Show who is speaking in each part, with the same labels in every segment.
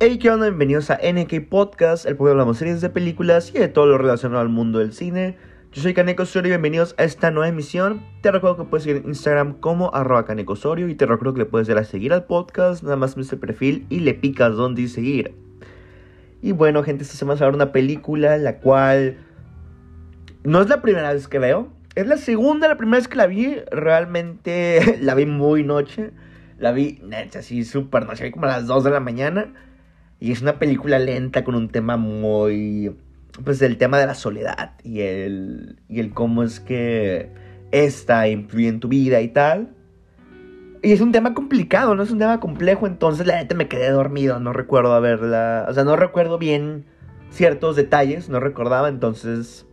Speaker 1: Hey, ¿qué onda? Bienvenidos a NK Podcast, el podcast de hablamos series de películas y de todo lo relacionado al mundo del cine. Yo soy Kaneko Osorio y bienvenidos a esta nueva emisión. Te recuerdo que puedes seguir en Instagram como arroba Kaneko Osorio y te recuerdo que le puedes dar a seguir al podcast, nada más ves el perfil y le picas donde seguir. Y bueno, gente, esta semana va a ver una película la cual no es la primera vez que veo. Es la segunda, la primera vez que la vi, realmente la vi muy noche. La vi, así súper noche, como a las 2 de la mañana. Y es una película lenta con un tema muy... Pues el tema de la soledad y el, y el cómo es que esta influye en tu vida y tal. Y es un tema complicado, no es un tema complejo, entonces la neta me quedé dormido, no recuerdo haberla... O sea, no recuerdo bien ciertos detalles, no recordaba, entonces...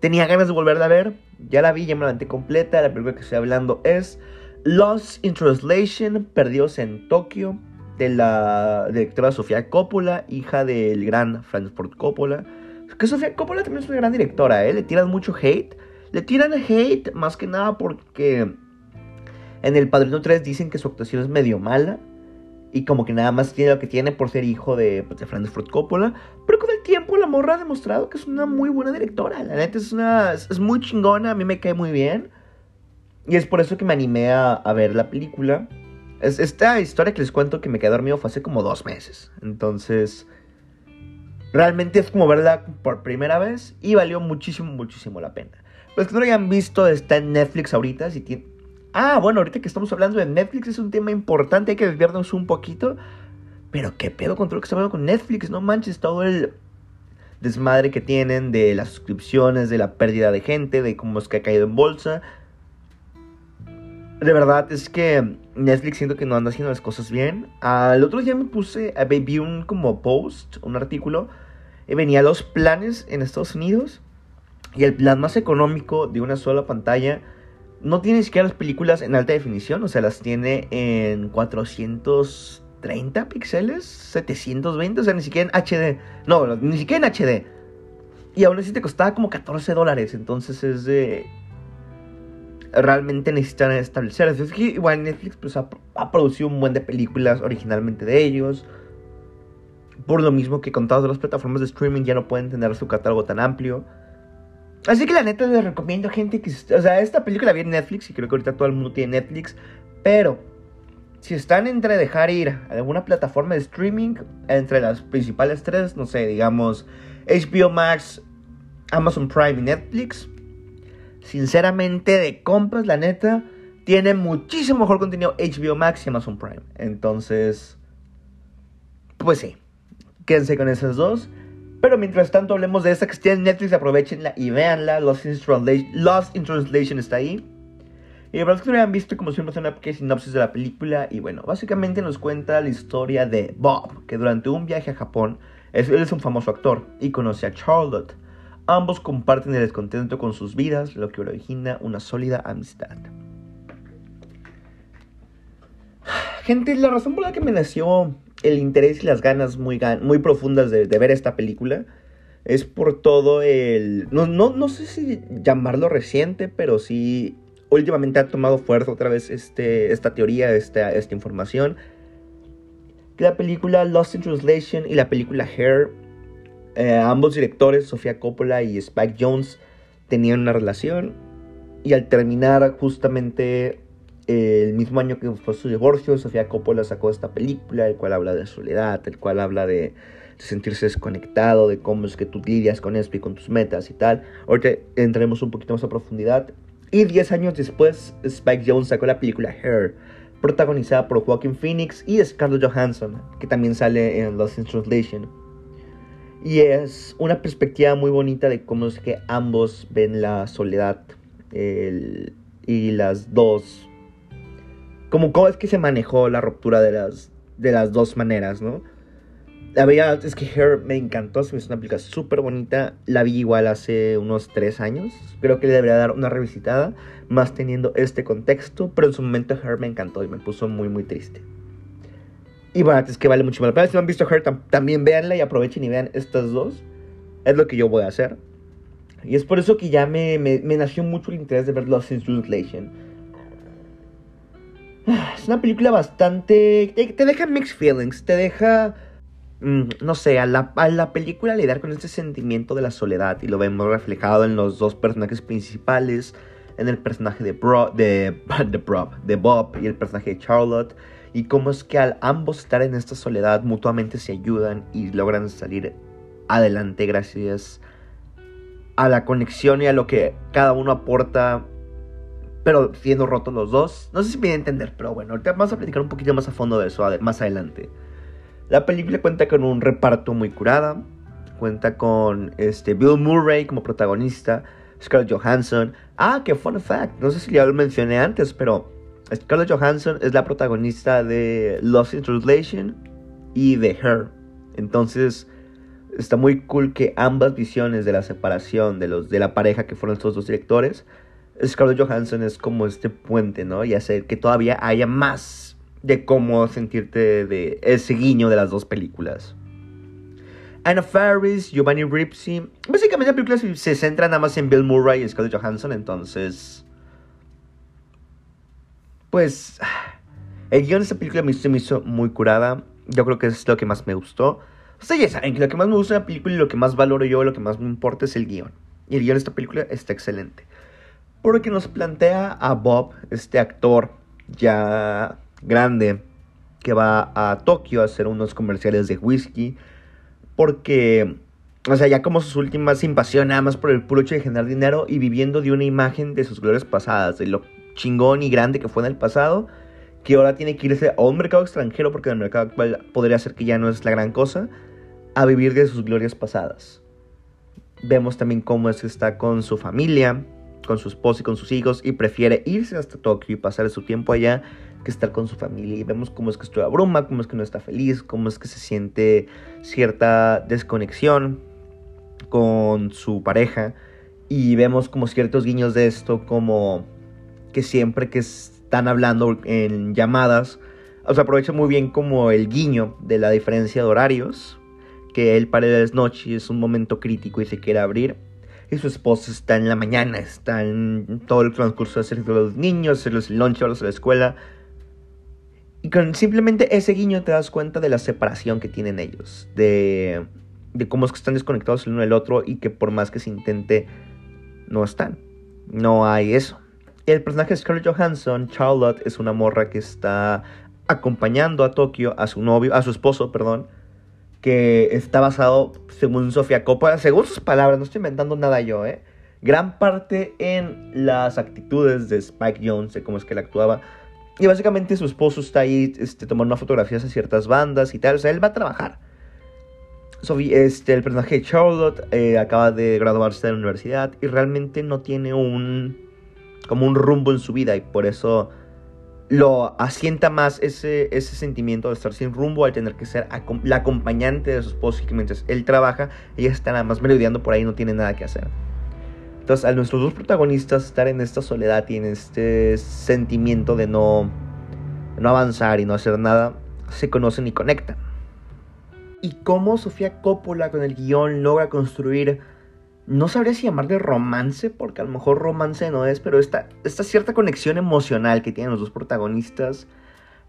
Speaker 1: Tenía ganas de volverla a ver, ya la vi, ya me la levanté completa, la película que estoy hablando es Lost in Translation, Perdidos en Tokio de la directora Sofía Coppola, hija del gran Francis Ford Coppola. Que Sofía Coppola también es una gran directora, ¿eh? Le tiran mucho hate. Le tiran hate más que nada porque en El Padrino 3 dicen que su actuación es medio mala. Y como que nada más tiene lo que tiene por ser hijo de, pues, Francis Ford Coppola. Pero con el tiempo la morra ha demostrado que es una muy buena directora. La neta es, una, es muy chingona, a mí me cae muy bien. Y es por eso que me animé a ver la película. Es, esta historia que les cuento que me quedé dormido fue hace como dos meses. Entonces, realmente es como verla por primera vez y valió muchísimo, muchísimo la pena. Los que no lo hayan visto, está en Netflix ahorita. Si tiene... Ah, bueno, ahorita que estamos hablando de Netflix es un tema importante, hay que desviarnos un poquito. Pero qué pedo con todo lo que está hablando con Netflix, no manches, todo el desmadre que tienen de las suscripciones, de la pérdida de gente, de cómo es que ha caído en bolsa. De verdad es que Netflix siento que no anda haciendo las cosas bien. Al otro día me puse, vi un como post, un artículo, y venía los planes en Estados Unidos. Y el plan más económico de una sola pantalla no tiene ni siquiera las películas en alta definición, o sea, las tiene en 430 píxeles, 720, o sea, ni siquiera en HD. No, ni siquiera en HD. Y aún así te costaba como 14 dólares, entonces es de realmente necesitan establecer. Es que igual Netflix pues, ha, producido un buen de películas originalmente de ellos. Por lo mismo que con todas las plataformas de streaming ya no pueden tener su catálogo tan amplio. Así que la neta les recomiendo gente que... O sea, esta película viene en Netflix y creo que ahorita todo el mundo tiene Netflix. Pero si están entre dejar ir alguna plataforma de streaming, entre las principales tres, no sé, digamos HBO Max, Amazon Prime y Netflix, sinceramente, de compras, la neta, tiene muchísimo mejor contenido HBO Max y Amazon Prime. Entonces, pues sí, quédense con esas dos. Pero mientras tanto, hablemos de esta que esté en Netflix, aprovechenla y véanla. Lost in, Translation, Lost in Translation está ahí. Y para los que no hayan visto, como siempre, una pequeña sinopsis de la película. Y bueno, básicamente nos cuenta la historia de Bob, que durante un viaje a Japón, él es un famoso actor y conoce a Charlotte, Ambos comparten el descontento con sus vidas, lo que origina una sólida amistad. Gente, la razón por la que me nació el interés y las ganas muy, muy profundas de, ver esta película es por todo el... No, no, sé si llamarlo reciente, pero sí últimamente ha tomado fuerza otra vez este, esta teoría, esta, esta información. Que la película Lost in Translation y la película Hair eh, ambos directores, Sofía Coppola y Spike Jones, tenían una relación. Y al terminar justamente eh, el mismo año que fue su divorcio, Sofía Coppola sacó esta película, el cual habla de soledad, el cual habla de, sentirse desconectado, de cómo es que tú lidias con esto y con tus metas y tal. Ahorita entraremos un poquito más a profundidad. Y 10 años después, Spike Jones sacó la película Hair, protagonizada por Joaquin Phoenix y Scarlett Johansson, que también sale en Lost in Translation. Y es una perspectiva muy bonita de cómo es que ambos ven la soledad y las dos. Como cómo es que se manejó la ruptura de las, de las dos maneras, ¿no? La verdad es que Hair me encantó, es una película súper bonita. La vi igual hace unos tres años. Creo que le debería dar una revisitada, más teniendo este contexto. Pero en su momento Hair me encantó y me puso muy, muy triste. Y bueno, es que vale mucho la pena. Si no han visto Her, también véanla y aprovechen y vean estas dos. Es lo que yo voy a hacer. Y es por eso que ya me, me, nació mucho el interés de ver Lost in Translation. Es una película bastante... Te, deja mixed feelings. Te deja mm, no sé, a la, a la película lidiar con este sentimiento de la soledad y lo vemos reflejado en los dos personajes principales, en el personaje de, Bro, de, de, de Bob y el personaje de Charlotte, y cómo es que al ambos estar en esta soledad mutuamente se ayudan y logran salir adelante gracias a la conexión y a lo que cada uno aporta pero siendo rotos los dos. No sé si me voy a entender, pero bueno, ahorita vamos a platicar un poquito más a fondo de eso más adelante. La película cuenta con un reparto muy curada. Cuenta con este Bill Murray como protagonista, Scarlett Johansson. Ah, que fun fact, no sé si ya lo mencioné antes, pero Scarlett Johansson es la protagonista de Lost in Translation y de Her. Entonces, está muy cool que ambas visiones de la separación de los de la pareja que fueron estos dos directores Scarlett Johansson es como este puente, ¿no? Y hacer que todavía haya más de cómo sentirte de ese guiño de las dos películas. Anna Faris, Giovanni Ripsy. Básicamente la película se centra nada más en Bill Murray y Scarlett Johansson, entonces... Pues... El guion de esta película me, me hizo muy curada. Yo creo que es lo que más me gustó. O sea, ya saben que lo que más me gusta de la película y lo que más valoro yo, lo que más me importa es el guion. Y el guion de esta película está excelente porque nos plantea a Bob, este actor ya grande, que va a Tokio a hacer unos comerciales de whisky, porque, o sea, ya como sus últimas invasiones, nada más por el puro hecho de generar dinero y viviendo de una imagen de sus glorias pasadas, de lo chingón y grande que fue en el pasado, que ahora tiene que irse a un mercado extranjero, porque en el mercado actual podría ser que ya no es la gran cosa, a vivir de sus glorias pasadas. Vemos también cómo es que está con su familia, con su esposa y con sus hijos y prefiere irse hasta Tokio y pasar su tiempo allá que estar con su familia. Y vemos cómo es que esto abruma, cómo es que no está feliz, cómo es que se siente cierta desconexión con su pareja. Y vemos como ciertos guiños de esto, como que siempre que están hablando en llamadas, o sea, aprovecha muy bien como el guiño de la diferencia de horarios, que él para él es noche, es un momento crítico y se quiere abrir y su esposa está en la mañana, está en todo el transcurso de hacer los niños, hacerles el lunch, a la escuela. Y con simplemente ese guiño te das cuenta de la separación que tienen ellos, de, de cómo es que están desconectados el uno del otro y que por más que se intente, no están. No hay eso. El personaje de Scarlett Johansson, Charlotte, es una morra que está acompañando a Tokio, a su novio, a su esposo, perdón, que está basado, según Sofía Coppola, según sus palabras, no estoy inventando nada yo, ¿eh? Gran parte en las actitudes de Spike Jones, de cómo es que él actuaba. Y básicamente su esposo está ahí este, tomando fotografías a ciertas bandas y tal. O sea, él va a trabajar. Sophie, este, el personaje de Charlotte eh, acaba de graduarse de la universidad y realmente no tiene un como un rumbo en su vida y por eso lo asienta más ese, ese sentimiento de estar sin rumbo al tener que ser la acompañante de su esposo y que mientras él trabaja, ella está nada más merodeando por ahí, no tiene nada que hacer. Entonces, a nuestros dos protagonistas estar en esta soledad y en este sentimiento de no, no avanzar y no hacer nada, se conocen y conectan. Y cómo Sofía Coppola con el guion logra construir no sabría si llamarle romance, porque a lo mejor romance no es, pero esta, cierta conexión emocional que tienen los dos protagonistas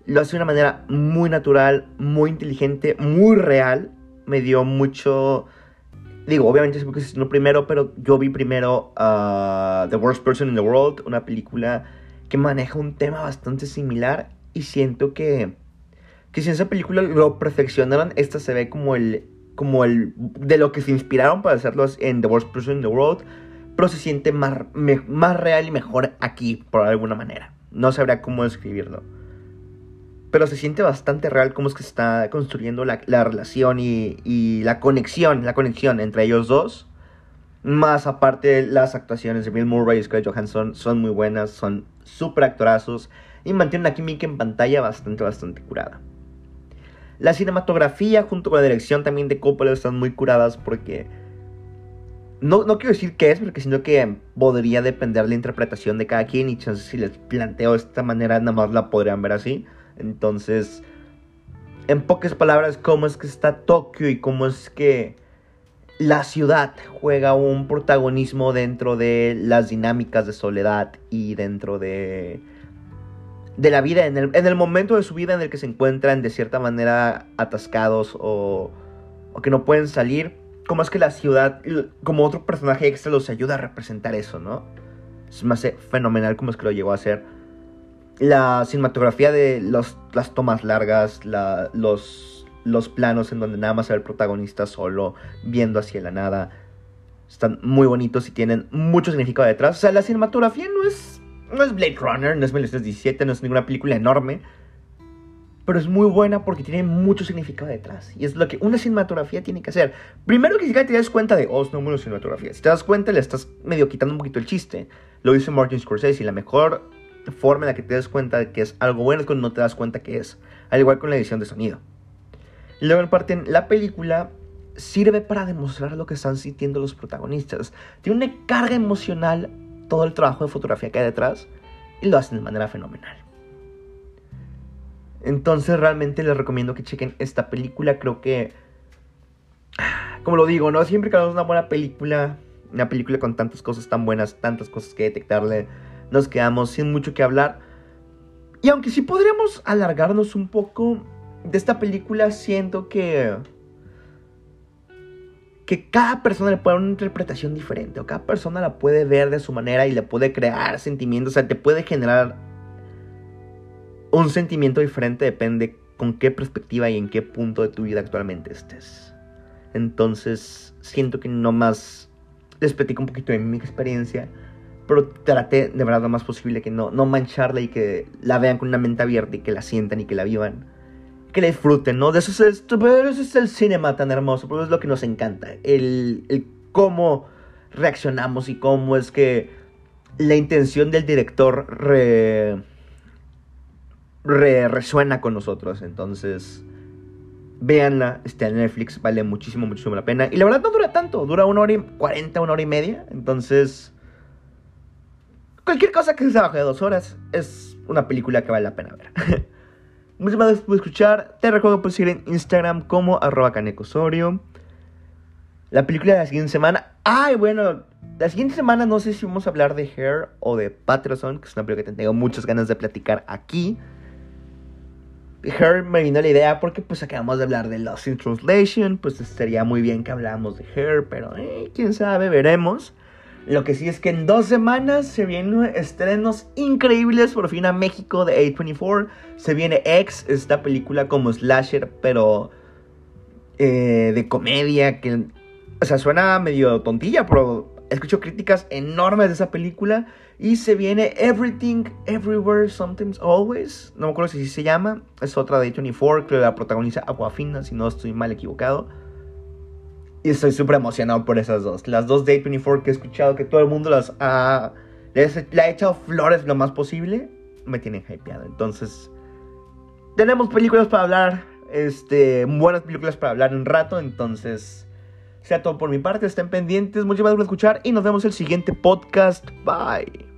Speaker 1: lo hace de una manera muy natural, muy inteligente, muy real. Me dio mucho... Digo, obviamente es porque se estrenó primero, pero yo vi primero uh, The Worst Person in the World, una película que maneja un tema bastante similar y siento que, que si en esa película lo perfeccionaron, esta se ve como el, como el de lo que se inspiraron para hacerlo en The Worst Person in the World, pero se siente más, más real y mejor aquí, por alguna manera. No sabría cómo describirlo. Pero se siente bastante real cómo es que se está construyendo la, la relación y, y, la conexión, la conexión entre ellos dos. Más aparte, las actuaciones de Bill Murray y Scarlett Johansson son muy buenas, son súper actorazos y mantienen una química en pantalla bastante, bastante curada. La cinematografía junto con la dirección también de Coppola están muy curadas porque... No, no quiero decir qué es, porque siento que podría depender de la interpretación de cada quien y si les planteo de esta manera nada más la podrían ver así. Entonces, en pocas palabras, cómo es que está Tokio y cómo es que la ciudad juega un protagonismo dentro de las dinámicas de soledad y dentro de de la vida, en el, en el, momento de su vida en el que se encuentran de cierta manera atascados o, o que no pueden salir, cómo es que la ciudad, como otro personaje extra, los ayuda a representar eso, ¿no? Es más fenomenal cómo es que lo llegó a hacer. La cinematografía de los, las tomas largas, la, los, los planos en donde nada más el protagonista solo, viendo hacia la nada, están muy bonitos y tienen mucho significado detrás. O sea, la cinematografía no es, no es Blade Runner, no es 1917, no es ninguna película enorme pero es muy buena porque tiene mucho significado detrás. Y es lo que una cinematografía tiene que hacer. Primero que siquiera te das cuenta de, oh, es una buena cinematografía. Si te das cuenta, le estás medio quitando un poquito el chiste. Lo dice Martin Scorsese y la mejor forma en la que te das cuenta de que es algo bueno es cuando no te das cuenta que es. Al igual con la edición de sonido. Luego, en parte, la película sirve para demostrar lo que están sintiendo los protagonistas. Tiene una carga emocional todo el trabajo de fotografía que hay detrás y lo hacen de manera fenomenal. Entonces realmente les recomiendo que chequen esta película. Creo que, como lo digo, ¿no? Siempre que hagamos una buena película, una película con tantas cosas tan buenas, tantas cosas que detectarle, nos quedamos sin mucho que hablar. Y aunque sí podríamos alargarnos un poco de esta película, siento que... Que cada persona le puede dar una interpretación diferente, o cada persona la puede ver de su manera y le puede crear sentimientos, o sea, te puede generar un sentimiento diferente depende con qué perspectiva y en qué punto de tu vida actualmente estés. Entonces, siento que no más les platico un poquito de mi experiencia, pero traté de verdad lo más posible que no, no mancharla y que la vean con una mente abierta y que la sientan y que la vivan. Que la disfruten, ¿no? De eso es, eso es el cinema tan hermoso, porque es lo que nos encanta. El, el cómo reaccionamos y cómo es que la intención del director re, resuena con nosotros. Entonces, véanla, está en Netflix, vale muchísimo, muchísimo la pena. Y la verdad no dura tanto, dura una hora y cuarenta, una hora y media. Entonces, cualquier cosa que sea abajo de dos horas es una película que vale la pena ver. Muchísimas gracias por escuchar. Te recuerdo puedes seguir en Instagram como arroba canecosorio. La película de la siguiente semana. Ay, bueno, la siguiente semana no sé si vamos a hablar de Hair o de Patterson, que es una película que tengo muchas ganas de platicar aquí. Her me vino la idea porque pues acabamos de hablar de Lost in Translation, pues estaría muy bien que habláramos de Her, pero eh, quién sabe, veremos. Lo que sí es que en dos semanas se vienen estrenos increíbles por fin a México de A24. Se viene X, esta película como slasher, pero eh, de comedia, que, o sea, suena medio tontilla, pero escucho críticas enormes de esa película. Y se viene Everything, Everywhere, Sometimes, Always. No me acuerdo si se llama. Es otra de 24, que la protagoniza Aquafina, si no estoy mal equivocado. Y estoy súper emocionado por esas dos. Las dos de 24 que he escuchado, que todo el mundo las ha... le ha echado flores lo más posible. Me tienen hypeado. Entonces, tenemos películas para hablar. Este, buenas películas para hablar un rato. Entonces, sea todo por mi parte. Estén pendientes. Muchas gracias por escuchar y nos vemos el siguiente podcast. Bye.